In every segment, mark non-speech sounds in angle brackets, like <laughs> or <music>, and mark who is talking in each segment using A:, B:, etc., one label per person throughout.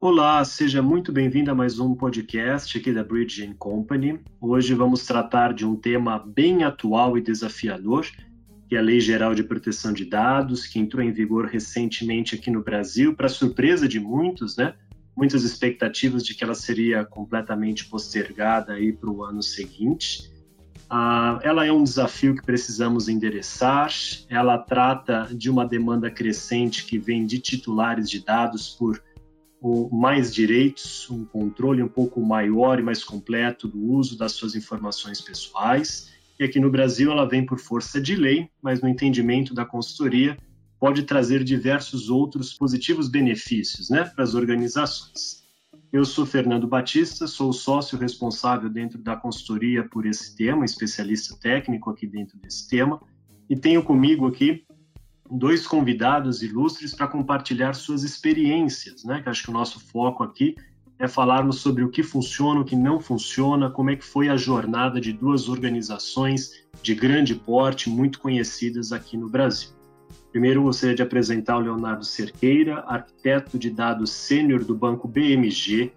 A: Olá, seja muito bem-vindo a mais um podcast aqui da Bridge Company. Hoje vamos tratar de um tema bem atual e desafiador, que é a Lei Geral de Proteção de Dados, que entrou em vigor recentemente aqui no Brasil, para surpresa de muitos, né? Muitas expectativas de que ela seria completamente postergada aí para o ano seguinte. Ah, ela é um desafio que precisamos endereçar. Ela trata de uma demanda crescente que vem de titulares de dados por mais direitos, um controle um pouco maior e mais completo do uso das suas informações pessoais. E aqui no Brasil ela vem por força de lei, mas no entendimento da consultoria pode trazer diversos outros positivos benefícios né, para as organizações. Eu sou Fernando Batista, sou sócio responsável dentro da consultoria por esse tema, especialista técnico aqui dentro desse tema, e tenho comigo aqui dois convidados ilustres para compartilhar suas experiências, né? Que acho que o nosso foco aqui é falarmos sobre o que funciona, o que não funciona, como é que foi a jornada de duas organizações de grande porte, muito conhecidas aqui no Brasil. Primeiro, gostaria de apresentar o Leonardo Cerqueira, arquiteto de dados sênior do Banco BMG.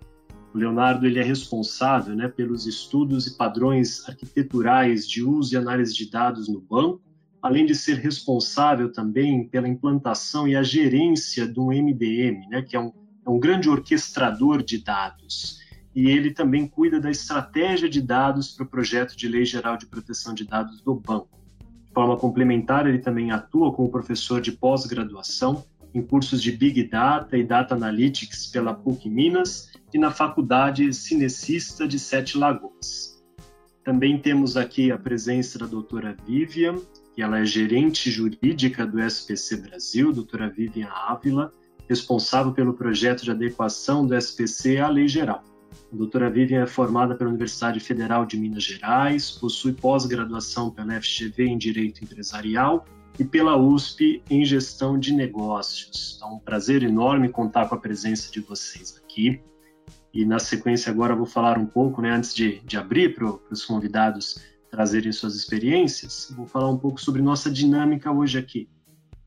A: O Leonardo ele é responsável né, pelos estudos e padrões arquiteturais de uso e análise de dados no banco, além de ser responsável também pela implantação e a gerência do MDM, né, que é um, é um grande orquestrador de dados. E ele também cuida da estratégia de dados para o projeto de Lei Geral de Proteção de Dados do banco. De forma complementar, ele também atua como professor de pós-graduação em cursos de Big Data e Data Analytics pela PUC Minas e na Faculdade Cinecista de Sete Lagoas. Também temos aqui a presença da doutora Vivian, que ela é gerente jurídica do SPC Brasil, doutora Vivian Ávila, responsável pelo projeto de adequação do SPC à lei geral. A doutora Vivian é formada pela Universidade Federal de Minas Gerais, possui pós-graduação pela FGV em Direito Empresarial e pela USP em Gestão de Negócios. Então, um prazer enorme contar com a presença de vocês aqui. E na sequência agora vou falar um pouco, né, antes de, de abrir para os convidados trazerem suas experiências, vou falar um pouco sobre nossa dinâmica hoje aqui.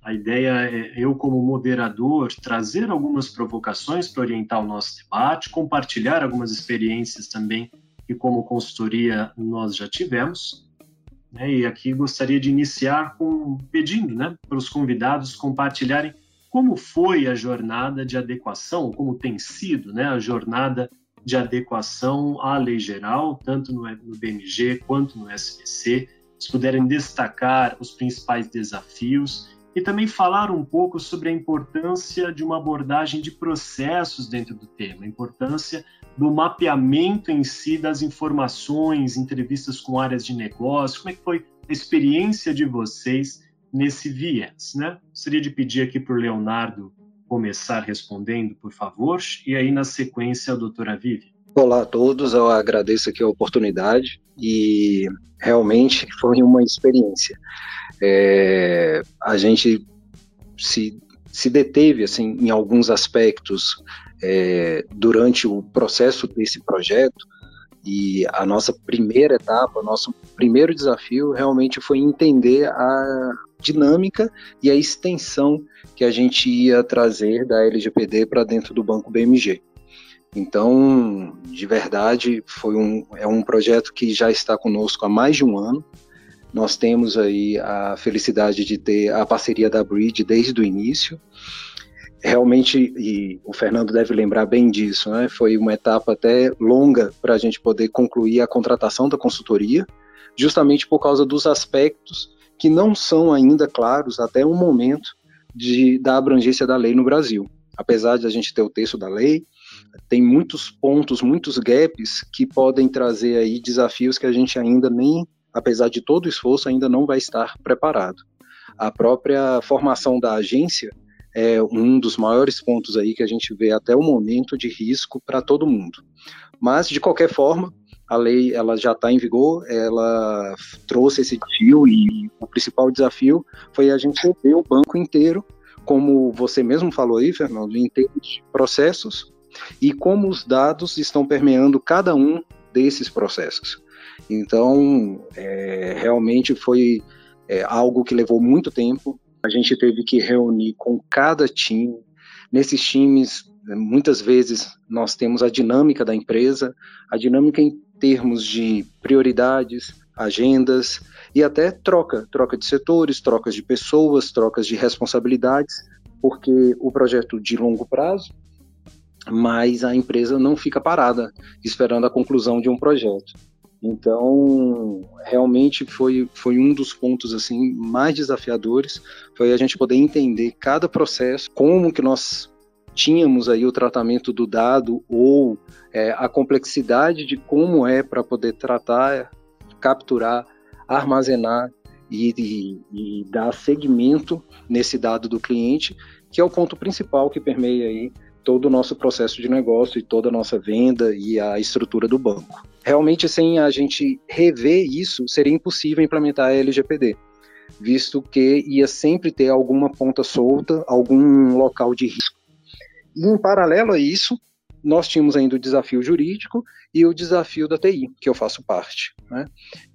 A: A ideia é eu, como moderador, trazer algumas provocações para orientar o nosso debate, compartilhar algumas experiências também que, como consultoria, nós já tivemos. Né? E aqui gostaria de iniciar com pedindo né, para os convidados compartilharem como foi a jornada de adequação, como tem sido né, a jornada de adequação à lei geral, tanto no, BMG quanto no SPC, se puderem destacar os principais desafios e também falar um pouco sobre a importância de uma abordagem de processos dentro do tema, a importância do mapeamento em si das informações, entrevistas com áreas de negócio, como é que foi a experiência de vocês nesse viés, né? Gostaria de pedir aqui para o Leonardo começar respondendo, por favor, e aí na sequência a doutora Vivi.
B: Olá a todos, eu agradeço aqui a oportunidade e realmente foi uma experiência. É, a gente se, se deteve assim em alguns aspectos é, durante o processo desse projeto e a nossa primeira etapa, nosso primeiro desafio realmente foi entender a dinâmica e a extensão que a gente ia trazer da LGPD para dentro do Banco BMG. Então, de verdade, foi um, é um projeto que já está conosco há mais de um ano. Nós temos aí a felicidade de ter a parceria da Bridge desde o início. Realmente, e o Fernando deve lembrar bem disso, né? foi uma etapa até longa para a gente poder concluir a contratação da consultoria, justamente por causa dos aspectos que não são ainda claros até o momento de, da abrangência da lei no Brasil. Apesar de a gente ter o texto da lei, tem muitos pontos, muitos gaps que podem trazer aí desafios que a gente ainda nem, apesar de todo o esforço, ainda não vai estar preparado. A própria formação da agência é um dos maiores pontos aí que a gente vê até o momento de risco para todo mundo. Mas de qualquer forma, a lei ela já está em vigor, ela trouxe esse desafio e o principal desafio foi a gente ver o banco inteiro, como você mesmo falou aí, Fernando, em termos de processos e como os dados estão permeando cada um desses processos. Então, é, realmente foi é, algo que levou muito tempo. A gente teve que reunir com cada time, Nesses times, muitas vezes nós temos a dinâmica da empresa, a dinâmica em termos de prioridades, agendas e até troca, troca de setores, trocas de pessoas, trocas de responsabilidades, porque o projeto de longo prazo, mas a empresa não fica parada esperando a conclusão de um projeto. Então, realmente foi, foi um dos pontos assim mais desafiadores, foi a gente poder entender cada processo, como que nós tínhamos aí o tratamento do dado ou é, a complexidade de como é para poder tratar, capturar, armazenar e, e, e, dar segmento nesse dado do cliente, que é o ponto principal que permeia aí todo o nosso processo de negócio e toda a nossa venda e a estrutura do banco. Realmente, sem a gente rever isso, seria impossível implementar a LGPD, visto que ia sempre ter alguma ponta solta, algum local de risco. E, em paralelo a isso, nós tínhamos ainda o desafio jurídico e o desafio da TI, que eu faço parte. Né?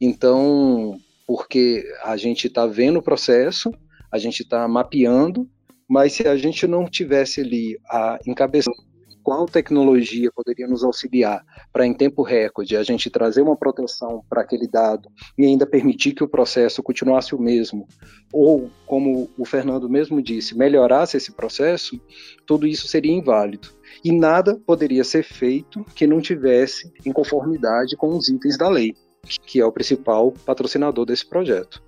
B: Então, porque a gente está vendo o processo, a gente está mapeando, mas se a gente não tivesse ali a encabeçar qual tecnologia poderia nos auxiliar para, em tempo recorde, a gente trazer uma proteção para aquele dado e ainda permitir que o processo continuasse o mesmo, ou, como o Fernando mesmo disse, melhorasse esse processo, tudo isso seria inválido. E nada poderia ser feito que não tivesse em conformidade com os itens da lei, que é o principal patrocinador desse projeto.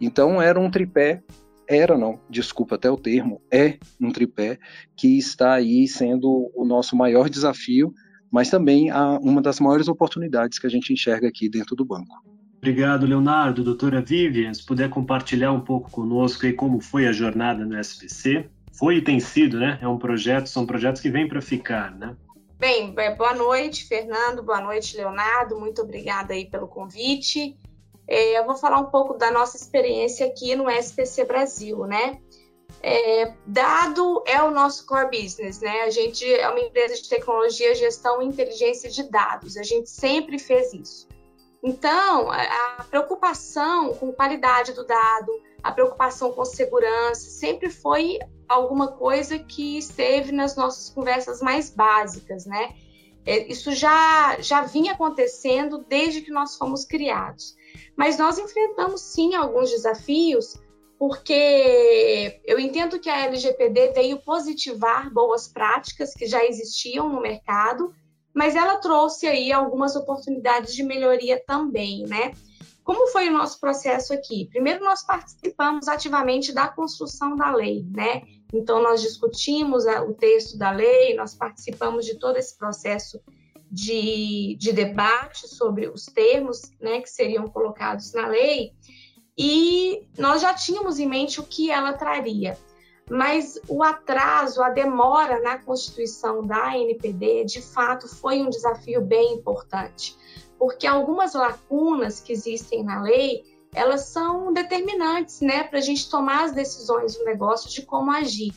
B: Então, era um tripé era não, desculpa até o termo, é um tripé que está aí sendo o nosso maior desafio, mas também uma das maiores oportunidades que a gente enxerga aqui dentro do banco.
A: Obrigado, Leonardo. Doutora Vivian, se puder compartilhar um pouco conosco aí como foi a jornada no SBC. Foi e tem sido, né? É um projeto, são projetos que vêm para ficar, né?
C: Bem, é, boa noite, Fernando. Boa noite, Leonardo. Muito obrigada aí pelo convite. É, eu vou falar um pouco da nossa experiência aqui no SPC Brasil, né? É, dado é o nosso core business, né? A gente é uma empresa de tecnologia, gestão e inteligência de dados. A gente sempre fez isso. Então, a, preocupação com qualidade do dado, a preocupação com segurança, sempre foi alguma coisa que esteve nas nossas conversas mais básicas, né? É, isso já, já vinha acontecendo desde que nós fomos criados. Mas nós enfrentamos sim alguns desafios, porque eu entendo que a LGPD veio positivar boas práticas que já existiam no mercado, mas ela trouxe aí algumas oportunidades de melhoria também, né? Como foi o nosso processo aqui? Primeiro, nós participamos ativamente da construção da lei, né? Então, nós discutimos o texto da lei, nós participamos de todo esse processo de, de debate sobre os termos né, que seriam colocados na lei, e nós já tínhamos em mente o que ela traria. Mas o atraso, a demora na constituição da NPD, de fato, foi um desafio bem importante, porque algumas lacunas que existem na lei, elas são determinantes né, para a gente tomar as decisões do negócio de como agir.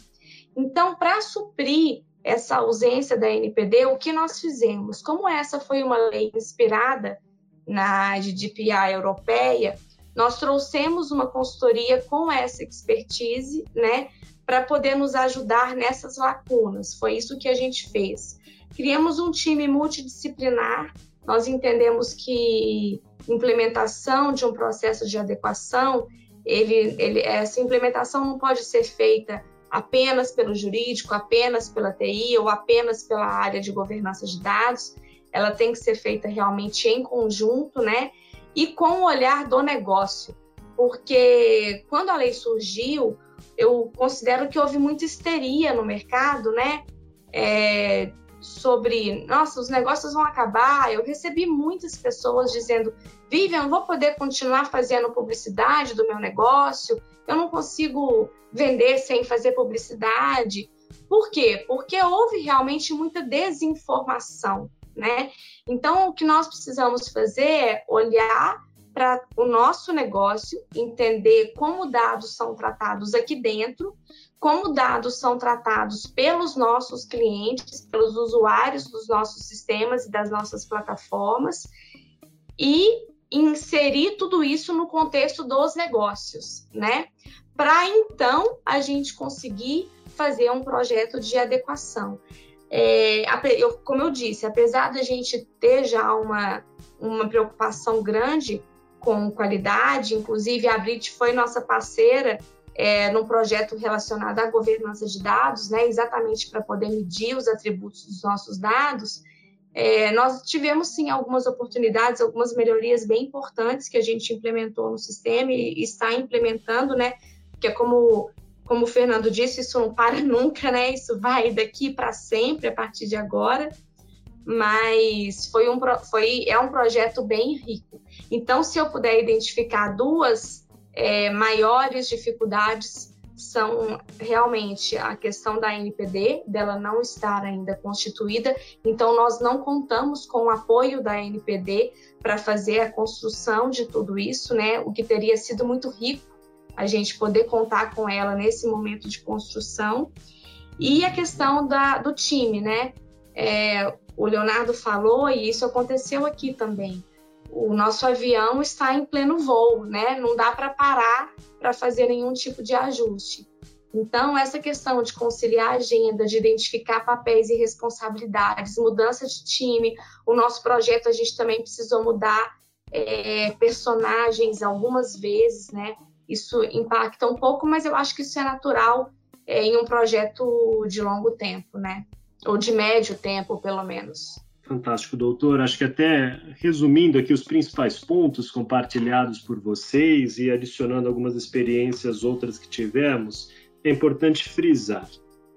C: Então, para suprir essa ausência da NPD, o que nós fizemos? Como essa foi uma lei inspirada na GDPR europeia, nós trouxemos uma consultoria com essa expertise, né, para poder nos ajudar nessas lacunas. Foi isso que a gente fez. Criamos um time multidisciplinar. Nós entendemos que implementação de um processo de adequação, ele, ele, essa implementação não pode ser feita apenas pelo jurídico, apenas pela TI ou apenas pela área de governança de dados. Ela tem que ser feita realmente em conjunto, né? E com o olhar do negócio. Porque quando a lei surgiu, eu considero que houve muita histeria no mercado, né? É, sobre, nossa, os negócios vão acabar. Eu recebi muitas pessoas dizendo: Vivian, não vou poder continuar fazendo publicidade do meu negócio, eu não consigo vender sem fazer publicidade. Por quê? Porque houve realmente muita desinformação, né? Então, o que nós precisamos fazer é olhar para o nosso negócio, entender como dados são tratados aqui dentro, como dados são tratados pelos nossos clientes, pelos usuários dos nossos sistemas e das nossas plataformas, e inserir tudo isso no contexto dos negócios, né? Para então a gente conseguir fazer um projeto de adequação. É, eu, como eu disse, apesar da gente ter já uma, uma preocupação grande com qualidade, inclusive a Brit foi nossa parceira é, num projeto relacionado à governança de dados, né, exatamente para poder medir os atributos dos nossos dados, é, nós tivemos sim algumas oportunidades, algumas melhorias bem importantes que a gente implementou no sistema e está implementando, né? Porque é como como o Fernando disse, isso não para <laughs> nunca, né? Isso vai daqui para sempre a partir de agora. Mas foi um foi é um projeto bem rico. Então, se eu puder identificar duas é, maiores dificuldades são realmente a questão da NPD, dela não estar ainda constituída, então nós não contamos com o apoio da NPD para fazer a construção de tudo isso, né? O que teria sido muito rico a gente poder contar com ela nesse momento de construção. E a questão da, do time, né? É, o Leonardo falou, e isso aconteceu aqui também o nosso avião está em pleno voo, né? Não dá para parar para fazer nenhum tipo de ajuste. Então, essa questão de conciliar a agenda, de identificar papéis e responsabilidades, mudança de time, o nosso projeto a gente também precisou mudar é, personagens algumas vezes, né? Isso impacta um pouco, mas eu acho que isso é natural é, em um projeto de longo tempo, né? Ou de médio tempo, pelo menos.
A: Fantástico, doutor. Acho que até resumindo aqui os principais pontos compartilhados por vocês e adicionando algumas experiências outras que tivemos, é importante frisar.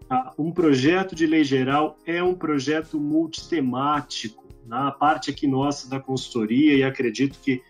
A: Tá? Um projeto de lei geral é um projeto multitemático. Na né? parte aqui nossa da consultoria, e acredito que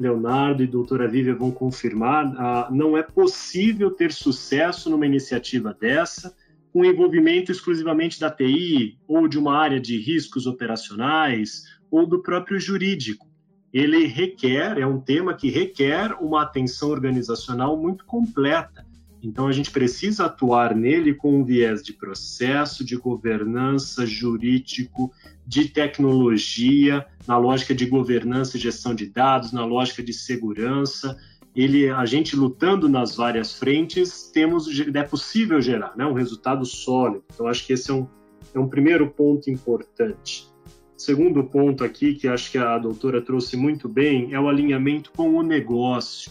A: Leonardo e doutora Vívia vão confirmar, ah, não é possível ter sucesso numa iniciativa dessa com envolvimento exclusivamente da TI ou de uma área de riscos operacionais ou do próprio jurídico. Ele requer, é um tema que requer uma atenção organizacional muito completa. Então a gente precisa atuar nele com um viés de processo, de governança, jurídico, de tecnologia, na lógica de governança e gestão de dados, na lógica de segurança, ele, a gente lutando nas várias frentes, temos é possível gerar né, um resultado sólido. Então, acho que esse é um, é um primeiro ponto importante. Segundo ponto aqui, que acho que a doutora trouxe muito bem, é o alinhamento com o negócio.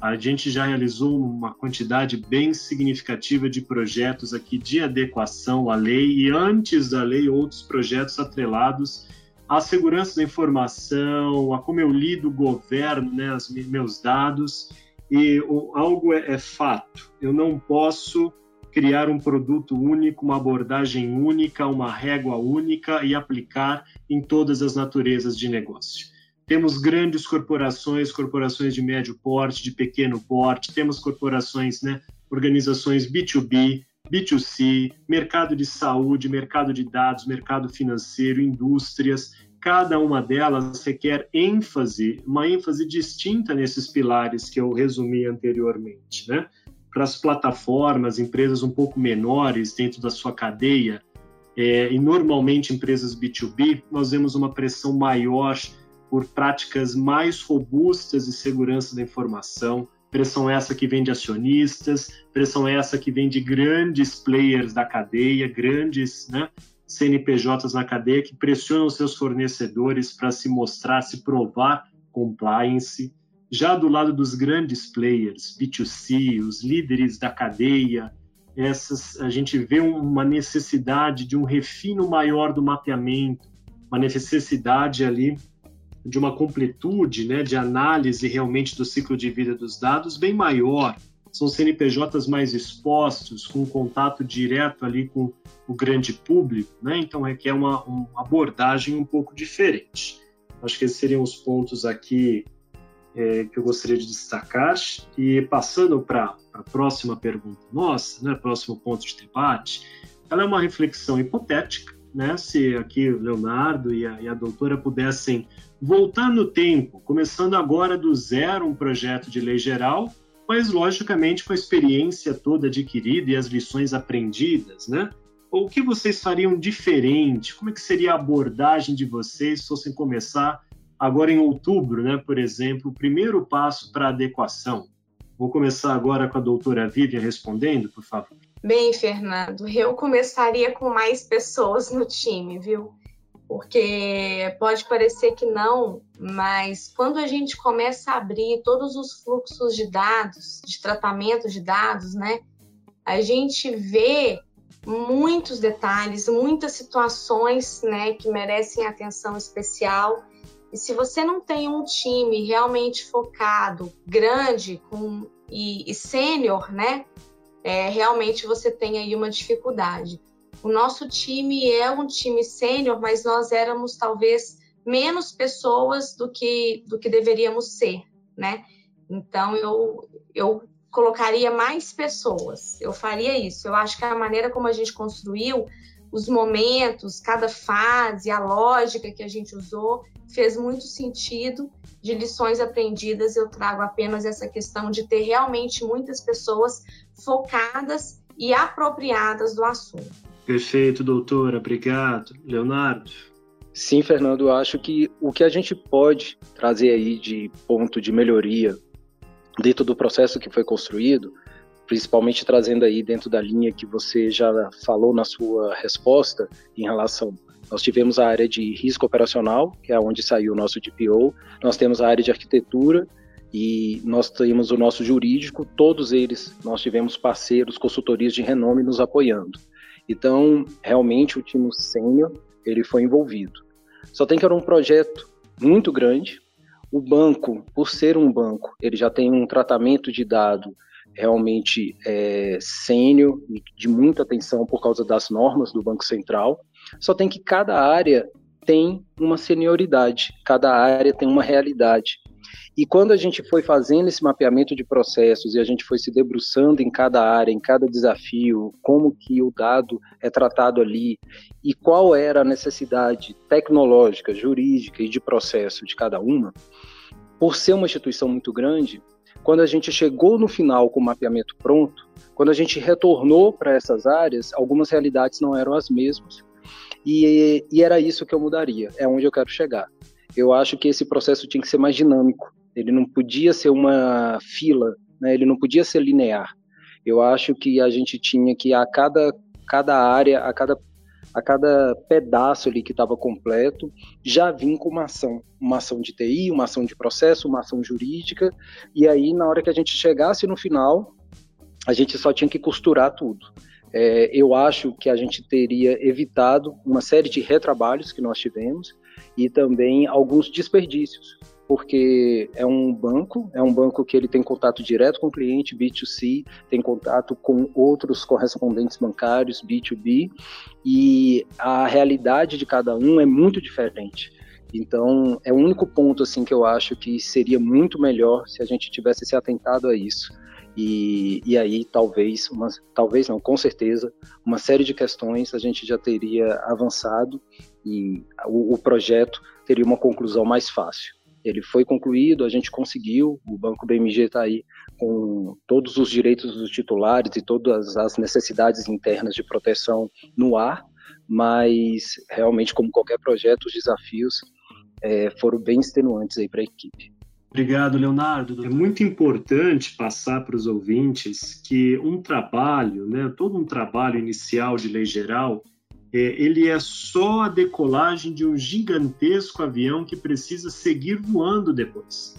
A: A gente já realizou uma quantidade bem significativa de projetos aqui de adequação à lei e antes da lei outros projetos atrelados a segurança da informação, a como eu lido o governo, né, os meus dados. E o, algo é, é fato: eu não posso criar um produto único, uma abordagem única, uma régua única e aplicar em todas as naturezas de negócio. Temos grandes corporações, corporações de médio porte, de pequeno porte, temos corporações, né, organizações B2B, B2C, mercado de saúde, mercado de dados, mercado financeiro, indústrias, cada uma delas requer ênfase, uma ênfase distinta nesses pilares que eu resumi anteriormente, né? Para as plataformas, empresas um pouco menores dentro da sua cadeia, é, e normalmente empresas B2B, nós vemos uma pressão maior por práticas mais robustas de segurança da informação, pressão essa que vem de acionistas, pressão essa que vem de grandes players da cadeia, grandes né, CNPJs na cadeia que pressionam seus fornecedores para se mostrar, se provar compliance. Já do lado dos grandes players, B2C, os líderes da cadeia, essas, a gente vê uma necessidade de um refino maior do mapeamento, uma necessidade ali de uma completude, né, de análise realmente do ciclo de vida dos dados bem maior. São CNPJs mais expostos, com contato direto ali com o grande público, né? Então requer uma, uma abordagem um pouco diferente. Acho que esses seriam os pontos aqui é, que eu gostaria de destacar. E passando para a próxima pergunta nossa, né, próximo ponto de debate, ela é uma reflexão hipotética, né? Se aqui o Leonardo e a, e a doutora pudessem voltar no tempo, começando agora do zero um projeto de lei geral, mas logicamente com a experiência toda adquirida e as lições aprendidas, né? O que vocês fariam diferente? Como é que seria a abordagem de vocês se fossem começar agora em outubro, né, por exemplo, o primeiro passo para adequação? Vou começar agora com a doutora Vivian respondendo, por favor.
C: Bem, Fernando, eu começaria com mais pessoas no time, viu? Porque pode parecer que não, mas quando a gente começa a abrir todos os fluxos de dados, de tratamento de dados, né? A gente vê muitos detalhes, muitas situações, né, que merecem atenção especial. E se você não tem um time realmente focado, grande com, e, e sênior, né, é, realmente você tem aí uma dificuldade. O nosso time é um time sênior, mas nós éramos talvez menos pessoas do que, do que deveríamos ser, né? Então eu, eu colocaria mais pessoas, eu faria isso. Eu acho que a maneira como a gente construiu os momentos, cada fase, a lógica que a gente usou, fez muito sentido. De lições aprendidas, eu trago apenas essa questão de ter realmente muitas pessoas focadas e apropriadas do assunto.
A: Perfeito, doutora. Obrigado. Leonardo?
B: Sim, Fernando, acho que o que a gente pode trazer aí de ponto de melhoria dentro do processo que foi construído, principalmente trazendo aí dentro da linha que você já falou na sua resposta em relação nós tivemos a área de risco operacional, que é onde saiu o nosso DPO, nós temos a área de arquitetura e nós temos o nosso jurídico, todos eles nós tivemos parceiros, consultorias de renome nos apoiando. Então, realmente o time sênior, ele foi envolvido. Só tem que era um projeto muito grande. O banco, por ser um banco, ele já tem um tratamento de dado realmente é, sênior e de muita atenção por causa das normas do Banco Central. Só tem que cada área tem uma senioridade, cada área tem uma realidade. E quando a gente foi fazendo esse mapeamento de processos e a gente foi se debruçando em cada área, em cada desafio, como que o dado é tratado ali e qual era a necessidade tecnológica, jurídica e de processo de cada uma, por ser uma instituição muito grande, quando a gente chegou no final com o mapeamento pronto, quando a gente retornou para essas áreas, algumas realidades não eram as mesmas. E, e era isso que eu mudaria, é onde eu quero chegar. Eu acho que esse processo tinha que ser mais dinâmico, ele não podia ser uma fila, né? ele não podia ser linear. Eu acho que a gente tinha que, a cada, cada área, a cada, a cada pedaço ali que estava completo, já vir com uma ação. Uma ação de TI, uma ação de processo, uma ação jurídica, e aí, na hora que a gente chegasse no final, a gente só tinha que costurar tudo. É, eu acho que a gente teria evitado uma série de retrabalhos que nós tivemos e também alguns desperdícios, porque é um banco, é um banco que ele tem contato direto com o cliente B2C, tem contato com outros correspondentes bancários B2B e a realidade de cada um é muito diferente. Então, é o único ponto assim que eu acho que seria muito melhor se a gente tivesse se atentado a isso. E, e aí talvez, uma, talvez não, com certeza, uma série de questões a gente já teria avançado e o, o projeto teria uma conclusão mais fácil. Ele foi concluído, a gente conseguiu, o Banco BMG está aí com todos os direitos dos titulares e todas as necessidades internas de proteção no ar, mas realmente, como qualquer projeto, os desafios é, foram bem extenuantes aí para a equipe.
A: Obrigado, Leonardo. É muito importante passar para os ouvintes que um trabalho, né, todo um trabalho inicial de lei geral, ele é só a decolagem de um gigantesco avião que precisa seguir voando depois.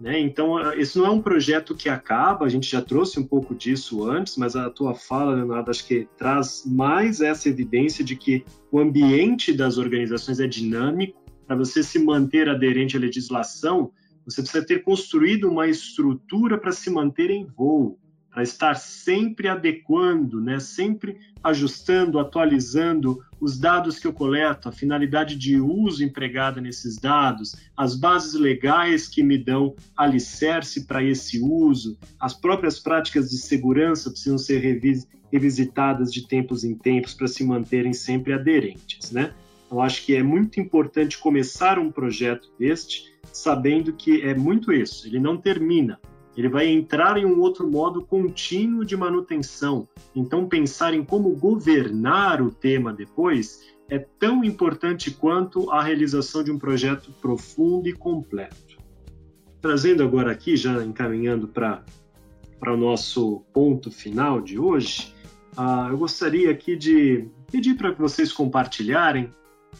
A: Né? Então, esse não é um projeto que acaba, a gente já trouxe um pouco disso antes, mas a tua fala, Leonardo, acho que traz mais essa evidência de que o ambiente das organizações é dinâmico. Para você se manter aderente à legislação, você precisa ter construído uma estrutura para se manter em voo para estar sempre adequando, né, sempre ajustando, atualizando os dados que eu coleto, a finalidade de uso empregada nesses dados, as bases legais que me dão alicerce para esse uso, as próprias práticas de segurança precisam ser revis revisitadas de tempos em tempos para se manterem sempre aderentes, né? Eu acho que é muito importante começar um projeto deste sabendo que é muito isso, ele não termina, ele vai entrar em um outro modo contínuo de manutenção. Então, pensar em como governar o tema depois é tão importante quanto a realização de um projeto profundo e completo. Trazendo agora aqui, já encaminhando para o nosso ponto final de hoje, uh, eu gostaria aqui de pedir para que vocês compartilharem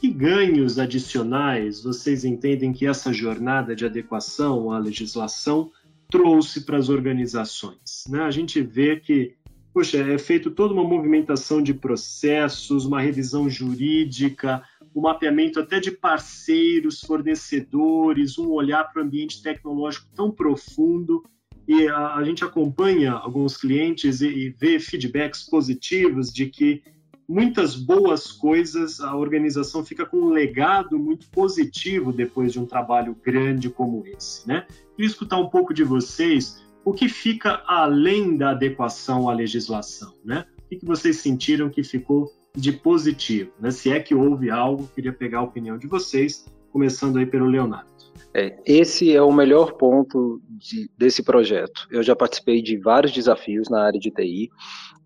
A: que ganhos adicionais vocês entendem que essa jornada de adequação à legislação trouxe para as organizações? Né? A gente vê que, poxa, é feito toda uma movimentação de processos, uma revisão jurídica, o um mapeamento até de parceiros, fornecedores, um olhar para o ambiente tecnológico tão profundo. E a, a gente acompanha alguns clientes e, e vê feedbacks positivos de que muitas boas coisas, a organização fica com um legado muito positivo depois de um trabalho grande como esse, né? Queria escutar um pouco de vocês, o que fica além da adequação à legislação, né? O que vocês sentiram que ficou de positivo, né? Se é que houve algo, queria pegar a opinião de vocês, começando aí pelo Leonardo.
B: É, esse é o melhor ponto de, desse projeto. Eu já participei de vários desafios na área de TI,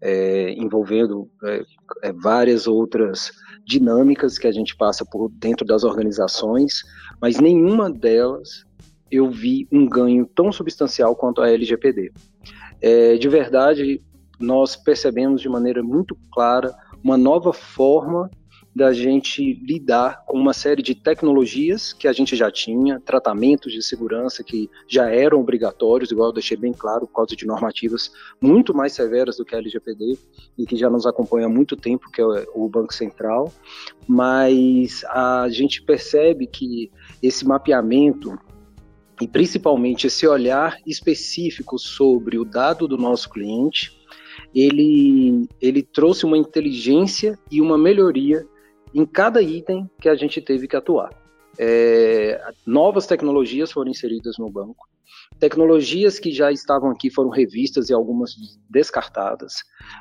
B: é, envolvendo é, é, várias outras dinâmicas que a gente passa por dentro das organizações, mas nenhuma delas eu vi um ganho tão substancial quanto a LGPD. É, de verdade, nós percebemos de maneira muito clara uma nova forma da gente lidar com uma série de tecnologias que a gente já tinha, tratamentos de segurança que já eram obrigatórios, igual eu deixei bem claro, por causa de normativas muito mais severas do que a LGPD e que já nos acompanha há muito tempo, que é o Banco Central, mas a gente percebe que esse mapeamento e principalmente esse olhar específico sobre o dado do nosso cliente, ele, ele trouxe uma inteligência e uma melhoria em cada item que a gente teve que atuar. É, novas tecnologias foram inseridas no banco, tecnologias que já estavam aqui foram revistas e algumas descartadas.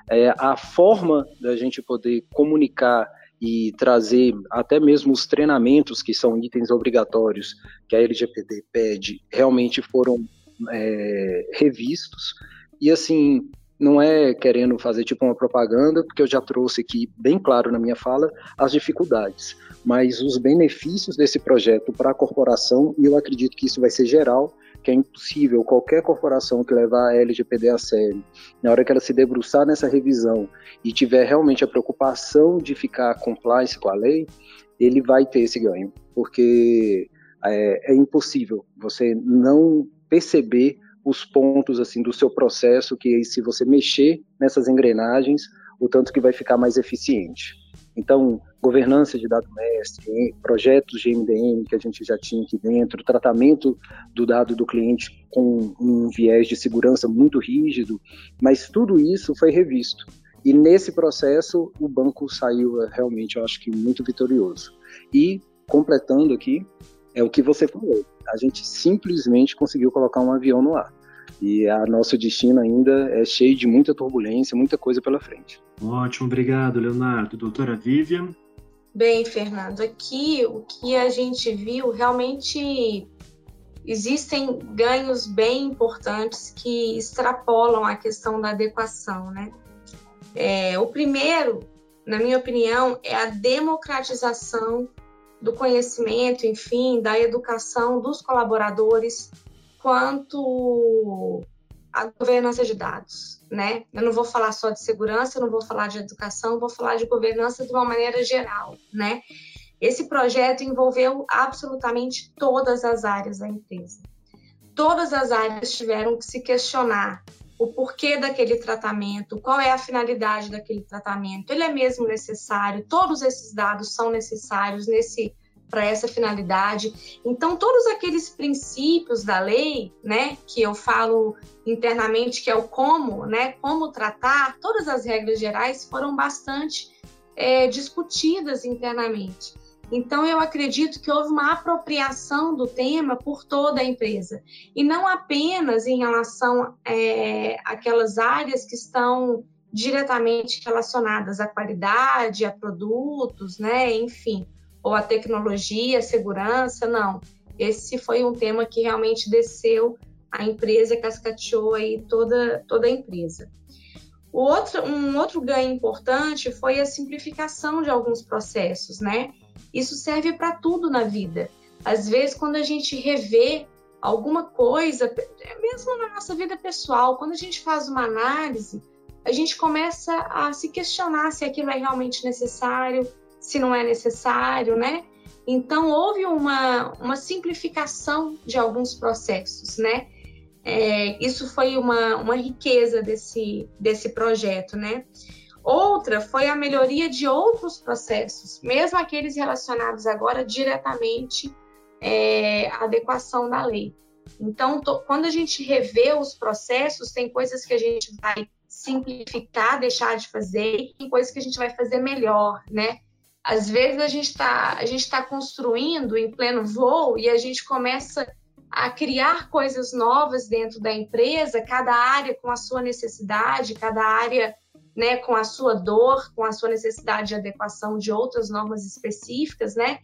B: É, a forma da gente poder comunicar e trazer até mesmo os treinamentos, que são itens obrigatórios que a LGPD pede, realmente foram é, revistos. E assim, não é querendo fazer tipo uma propaganda, porque eu já trouxe aqui bem claro na minha fala as dificuldades, mas os benefícios desse projeto para a corporação, e eu acredito que isso vai ser geral, que é impossível qualquer corporação que levar a LGPD a sério, na hora que ela se debruçar nessa revisão e tiver realmente a preocupação de ficar compliance com a lei, ele vai ter esse ganho, porque é, é impossível você não perceber os pontos assim do seu processo que se você mexer nessas engrenagens, o tanto que vai ficar mais eficiente. Então, governança de dado mestre, projetos de MDM que a gente já tinha aqui dentro, tratamento do dado do cliente com um viés de segurança muito rígido, mas tudo isso foi revisto. E nesse processo, o banco saiu realmente, eu acho que muito vitorioso. E, completando aqui, é o que você falou. A gente simplesmente conseguiu colocar um avião no ar. E a nosso destino ainda é cheio de muita turbulência, muita coisa pela frente.
A: Ótimo, obrigado, Leonardo. Doutora Vivian?
C: Bem, Fernando, aqui o que a gente viu realmente existem ganhos bem importantes que extrapolam a questão da adequação, né? É, o primeiro, na minha opinião, é a democratização do conhecimento, enfim, da educação dos colaboradores quanto à governança de dados, né? Eu não vou falar só de segurança, não vou falar de educação, vou falar de governança de uma maneira geral, né? Esse projeto envolveu absolutamente todas as áreas da empresa. Todas as áreas tiveram que se questionar o porquê daquele tratamento, qual é a finalidade daquele tratamento, ele é mesmo necessário, todos esses dados são necessários nesse para essa finalidade. Então, todos aqueles princípios da lei, né, que eu falo internamente que é o como, né, como tratar, todas as regras gerais foram bastante é, discutidas internamente. Então, eu acredito que houve uma apropriação do tema por toda a empresa, e não apenas em relação é, àquelas áreas que estão diretamente relacionadas à qualidade, a produtos, né, enfim, ou a tecnologia, a segurança, não. Esse foi um tema que realmente desceu a empresa, cascateou aí toda, toda a empresa. O outro, um outro ganho importante foi a simplificação de alguns processos, né? Isso serve para tudo na vida. Às vezes, quando a gente revê alguma coisa, mesmo na nossa vida pessoal, quando a gente faz uma análise, a gente começa a se questionar se aquilo é realmente necessário, se não é necessário, né? Então, houve uma, uma simplificação de alguns processos, né? É, isso foi uma, uma riqueza desse, desse projeto, né? Outra foi a melhoria de outros processos, mesmo aqueles relacionados agora diretamente é, à adequação da lei. Então, quando a gente revê os processos, tem coisas que a gente vai simplificar, deixar de fazer, e tem coisas que a gente vai fazer melhor, né? Às vezes a gente está a gente está construindo em pleno voo e a gente começa a criar coisas novas dentro da empresa, cada área com a sua necessidade, cada área né, com a sua dor, com a sua necessidade de adequação de outras normas específicas, né?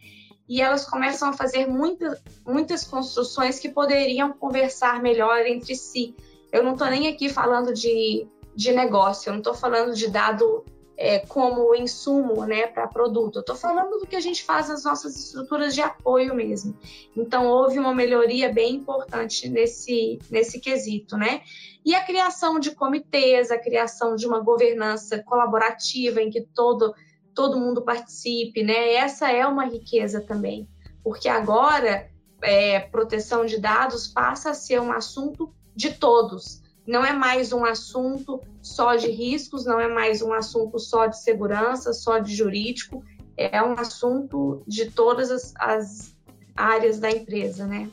C: E elas começam a fazer muita, muitas construções que poderiam conversar melhor entre si. Eu não estou nem aqui falando de, de negócio, eu não estou falando de dado é, como insumo né, para produto. Eu estou falando do que a gente faz nas nossas estruturas de apoio mesmo. Então, houve uma melhoria bem importante nesse, nesse quesito. Né? E a criação de comitês, a criação de uma governança colaborativa em que todo, todo mundo participe, né? essa é uma riqueza também, porque agora é, proteção de dados passa a ser um assunto de todos não é mais um assunto só de riscos, não é mais um assunto só de segurança, só de jurídico, é um assunto de todas as, as áreas da empresa, né?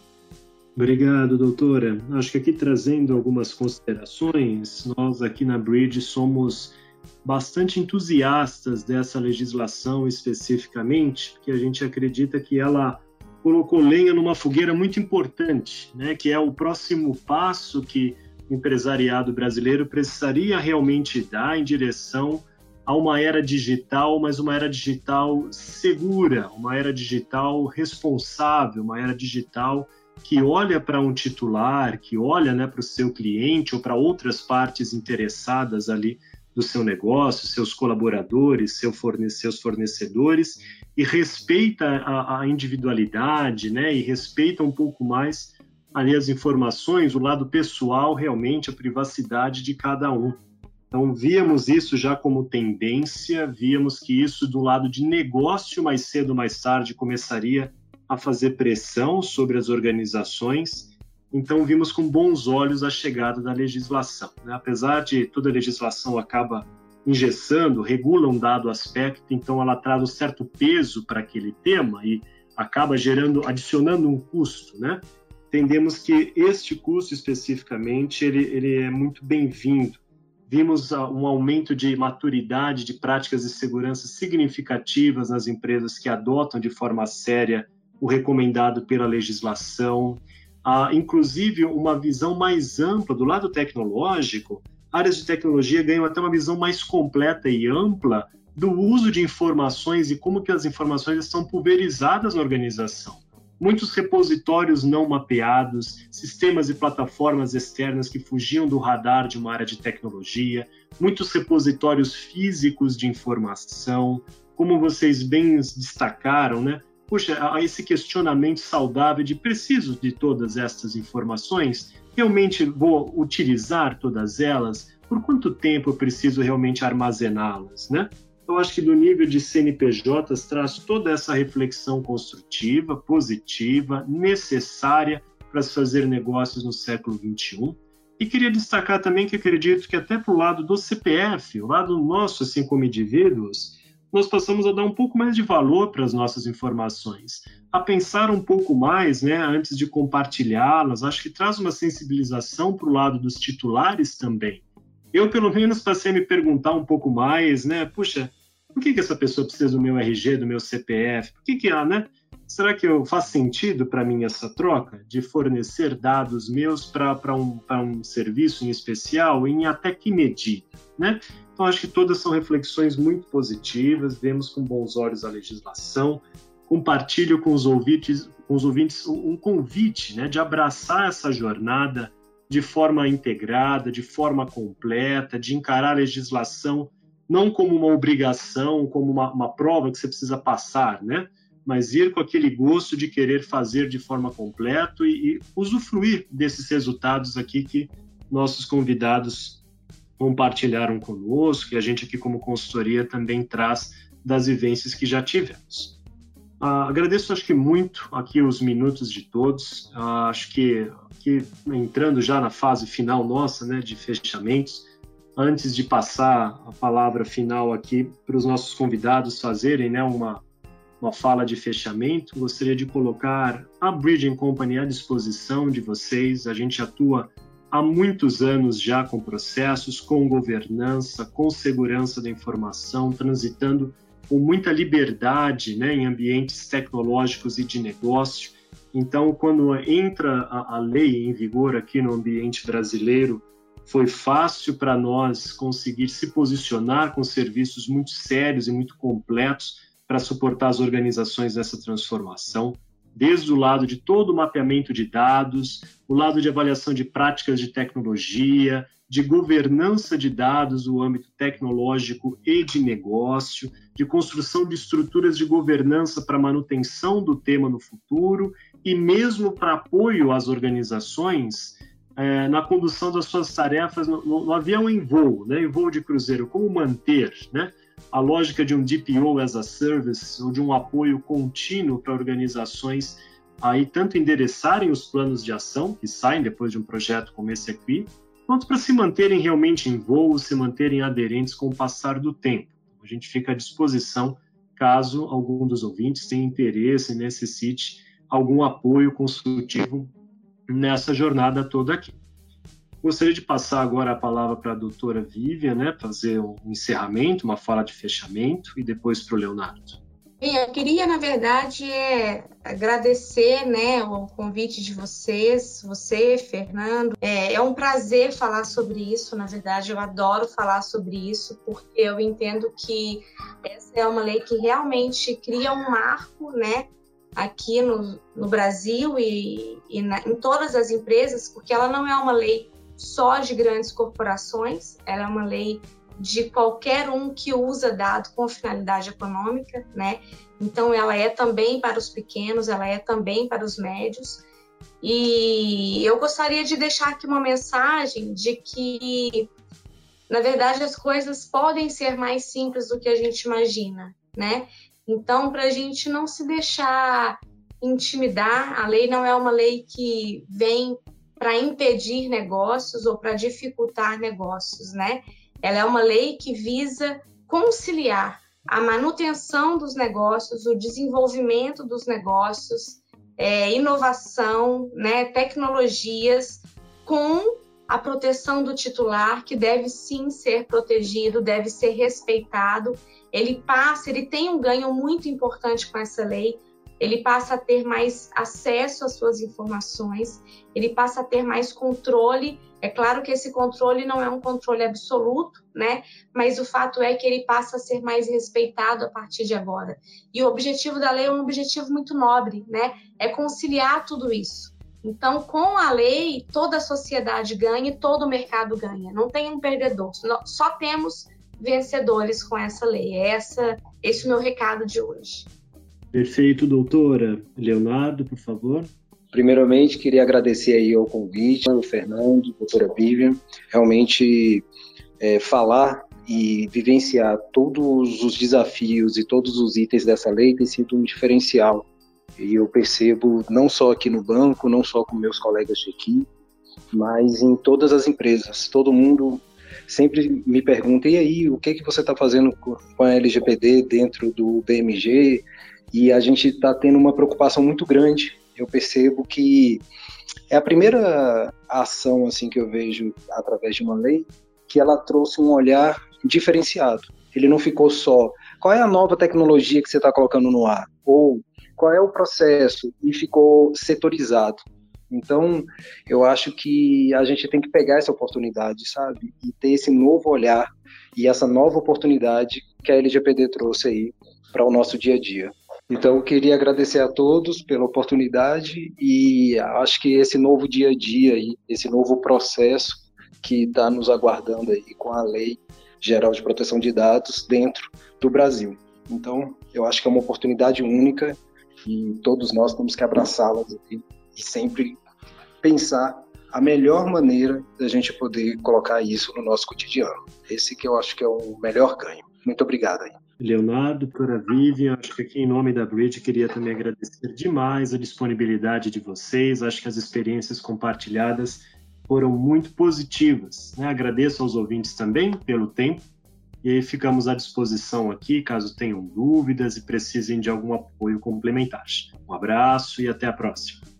A: Obrigado, doutora. Acho que aqui trazendo algumas considerações, nós aqui na Bridge somos bastante entusiastas dessa legislação especificamente, porque a gente acredita que ela colocou lenha numa fogueira muito importante, né, que é o próximo passo que empresariado brasileiro precisaria realmente dar em direção a uma era digital, mas uma era digital segura, uma era digital responsável, uma era digital que olha para um titular, que olha né, para o seu cliente ou para outras partes interessadas ali do seu negócio, seus colaboradores, seu forne seus fornecedores, e respeita a, a individualidade, né, e respeita um pouco mais ali as informações, o lado pessoal, realmente, a privacidade de cada um. Então, víamos isso já como tendência, víamos que isso do lado de negócio, mais cedo ou mais tarde, começaria a fazer pressão sobre as organizações. Então, vimos com bons olhos a chegada da legislação. Né? Apesar de toda legislação acaba engessando, regula um dado aspecto, então ela traz um certo peso para aquele tema e acaba gerando, adicionando um custo, né? Entendemos que este curso especificamente ele, ele é muito bem-vindo. Vimos ah, um aumento de maturidade de práticas de segurança significativas nas empresas que adotam de forma séria o recomendado pela legislação, ah, inclusive uma visão mais ampla do lado tecnológico. Áreas de tecnologia ganham até uma visão mais completa e ampla do uso de informações e como que as informações estão pulverizadas na organização muitos repositórios não mapeados, sistemas e plataformas externas que fugiam do radar de uma área de tecnologia, muitos repositórios físicos de informação, como vocês bem destacaram, né? Puxa, há esse questionamento saudável de preciso de todas estas informações? Realmente vou utilizar todas elas? Por quanto tempo eu preciso realmente armazená-las, né? Eu acho que do nível de CNPJs traz toda essa reflexão construtiva, positiva, necessária para se fazer negócios no século XXI. E queria destacar também que acredito que até para o lado do CPF, o lado nosso, assim como indivíduos, nós passamos a dar um pouco mais de valor para as nossas informações, a pensar um pouco mais, né, antes de compartilhá-las. Acho que traz uma sensibilização para o lado dos titulares também eu pelo menos passei a me perguntar um pouco mais, né? Puxa, por que, que essa pessoa precisa do meu RG, do meu CPF? Por que que ela, né? Será que eu, faz sentido para mim essa troca de fornecer dados meus para um, um serviço em especial? Em até que medida, né? Então, acho que todas são reflexões muito positivas, vemos com bons olhos a legislação, compartilho com os ouvintes, com os ouvintes um convite né, de abraçar essa jornada de forma integrada, de forma completa, de encarar a legislação não como uma obrigação, como uma, uma prova que você precisa passar, né? mas ir com aquele gosto de querer fazer de forma completa e, e usufruir desses resultados aqui que nossos convidados compartilharam conosco e a gente aqui como consultoria também traz das vivências que já tivemos. Uh, agradeço, acho que muito aqui os minutos de todos. Uh, acho que, que, entrando já na fase final nossa, né, de fechamentos, antes de passar a palavra final aqui para os nossos convidados fazerem, né, uma uma fala de fechamento, gostaria de colocar a Bridging Company à disposição de vocês. A gente atua há muitos anos já com processos, com governança, com segurança da informação, transitando com muita liberdade né, em ambientes tecnológicos e de negócio. Então, quando entra a, a lei em vigor aqui no ambiente brasileiro, foi fácil para nós conseguir se posicionar com serviços muito sérios e muito completos para suportar as organizações nessa transformação, desde o lado de todo o mapeamento de dados, o lado de avaliação de práticas de tecnologia, de governança de dados no âmbito tecnológico e de negócio, de construção de estruturas de governança para manutenção do tema no futuro e mesmo para apoio às organizações é, na condução das suas tarefas no, no, no, avião em voo, né, em voo de cruzeiro, como manter né, a lógica de um DPO as a service ou de um apoio contínuo para organizações aí tanto endereçarem os planos de ação que saem depois de um projeto como esse aqui, quanto para se manterem realmente em voo, se manterem aderentes com o passar do tempo. A gente fica à disposição caso algum dos ouvintes tenha interesse e necessite algum apoio construtivo nessa jornada toda aqui. Gostaria de passar agora a palavra para a doutora Vivian, né, fazer um encerramento, uma fala de fechamento, e depois para o Leonardo.
C: Eu queria, na verdade, é, agradecer né, o convite de vocês, você, Fernando. É, é, um prazer falar sobre isso, na verdade, eu adoro falar sobre isso, porque eu entendo que essa é uma lei que realmente cria um marco né, aqui no, no Brasil e, e na, em todas as empresas, porque ela não é uma lei só de grandes corporações, ela é uma lei de qualquer um que usa dado com finalidade econômica, né? Então ela é também para os pequenos, ela é também para os médios. E eu gostaria de deixar aqui uma mensagem de que na verdade as coisas podem ser mais simples do que a gente imagina, né? Então, para a gente não se deixar intimidar, a lei não é uma lei que vem para impedir negócios ou para dificultar negócios, né? Ela é uma lei que visa conciliar a manutenção dos negócios, o desenvolvimento dos negócios, é, inovação, né, tecnologias, com a proteção do titular, que deve sim ser protegido, deve ser respeitado. Ele passa, ele tem um ganho muito importante com essa lei, ele passa a ter mais acesso às suas informações, ele passa a ter mais controle. É claro que esse controle não é um controle absoluto, né? Mas o fato é que ele passa a ser mais respeitado a partir de agora. E o objetivo da lei é um objetivo muito nobre, né? É conciliar tudo isso. Então, com a lei, toda a sociedade ganha e todo o mercado ganha. Não tem um perdedor. Só temos vencedores com essa lei. É essa, esse é o meu recado de hoje.
A: Perfeito, doutora. Leonardo, por favor.
B: Primeiramente, queria agradecer aí ao convite, ao Fernando, doutora Vivian. Realmente, é, falar e vivenciar todos os desafios e todos os itens dessa lei tem sido um diferencial. E eu percebo, não só aqui no banco, não só com meus colegas de equipe, mas em todas as empresas. Todo mundo sempre me pergunta, e aí, o que, que você está fazendo com a LGPD dentro do BMG? E a gente está tendo uma preocupação muito grande. Eu percebo que é a primeira ação assim que eu vejo através de uma lei que ela trouxe um olhar diferenciado. Ele não ficou só qual é a nova tecnologia que você está colocando no ar ou qual é o processo e ficou setorizado. Então, eu acho que a gente tem que pegar essa oportunidade, sabe? E ter esse novo olhar e essa nova oportunidade que a LGPD trouxe aí para o nosso dia a dia. Então, eu queria agradecer a todos pela oportunidade e acho que esse novo dia a dia, esse novo processo que está nos aguardando aí com a Lei Geral de Proteção de Dados dentro do Brasil. Então, eu acho que é uma oportunidade única e todos nós temos que abraçá-la e sempre pensar a melhor maneira da gente poder colocar isso no nosso cotidiano. Esse que eu acho que é o melhor ganho. Muito obrigado aí.
A: Leonardo, doutora Vivian, acho que aqui em nome da Bridge queria também agradecer demais a disponibilidade de vocês, acho que as experiências compartilhadas foram muito positivas. Né? Agradeço aos ouvintes também pelo tempo e ficamos à disposição aqui caso tenham dúvidas e precisem de algum apoio complementar. Um abraço e até a próxima.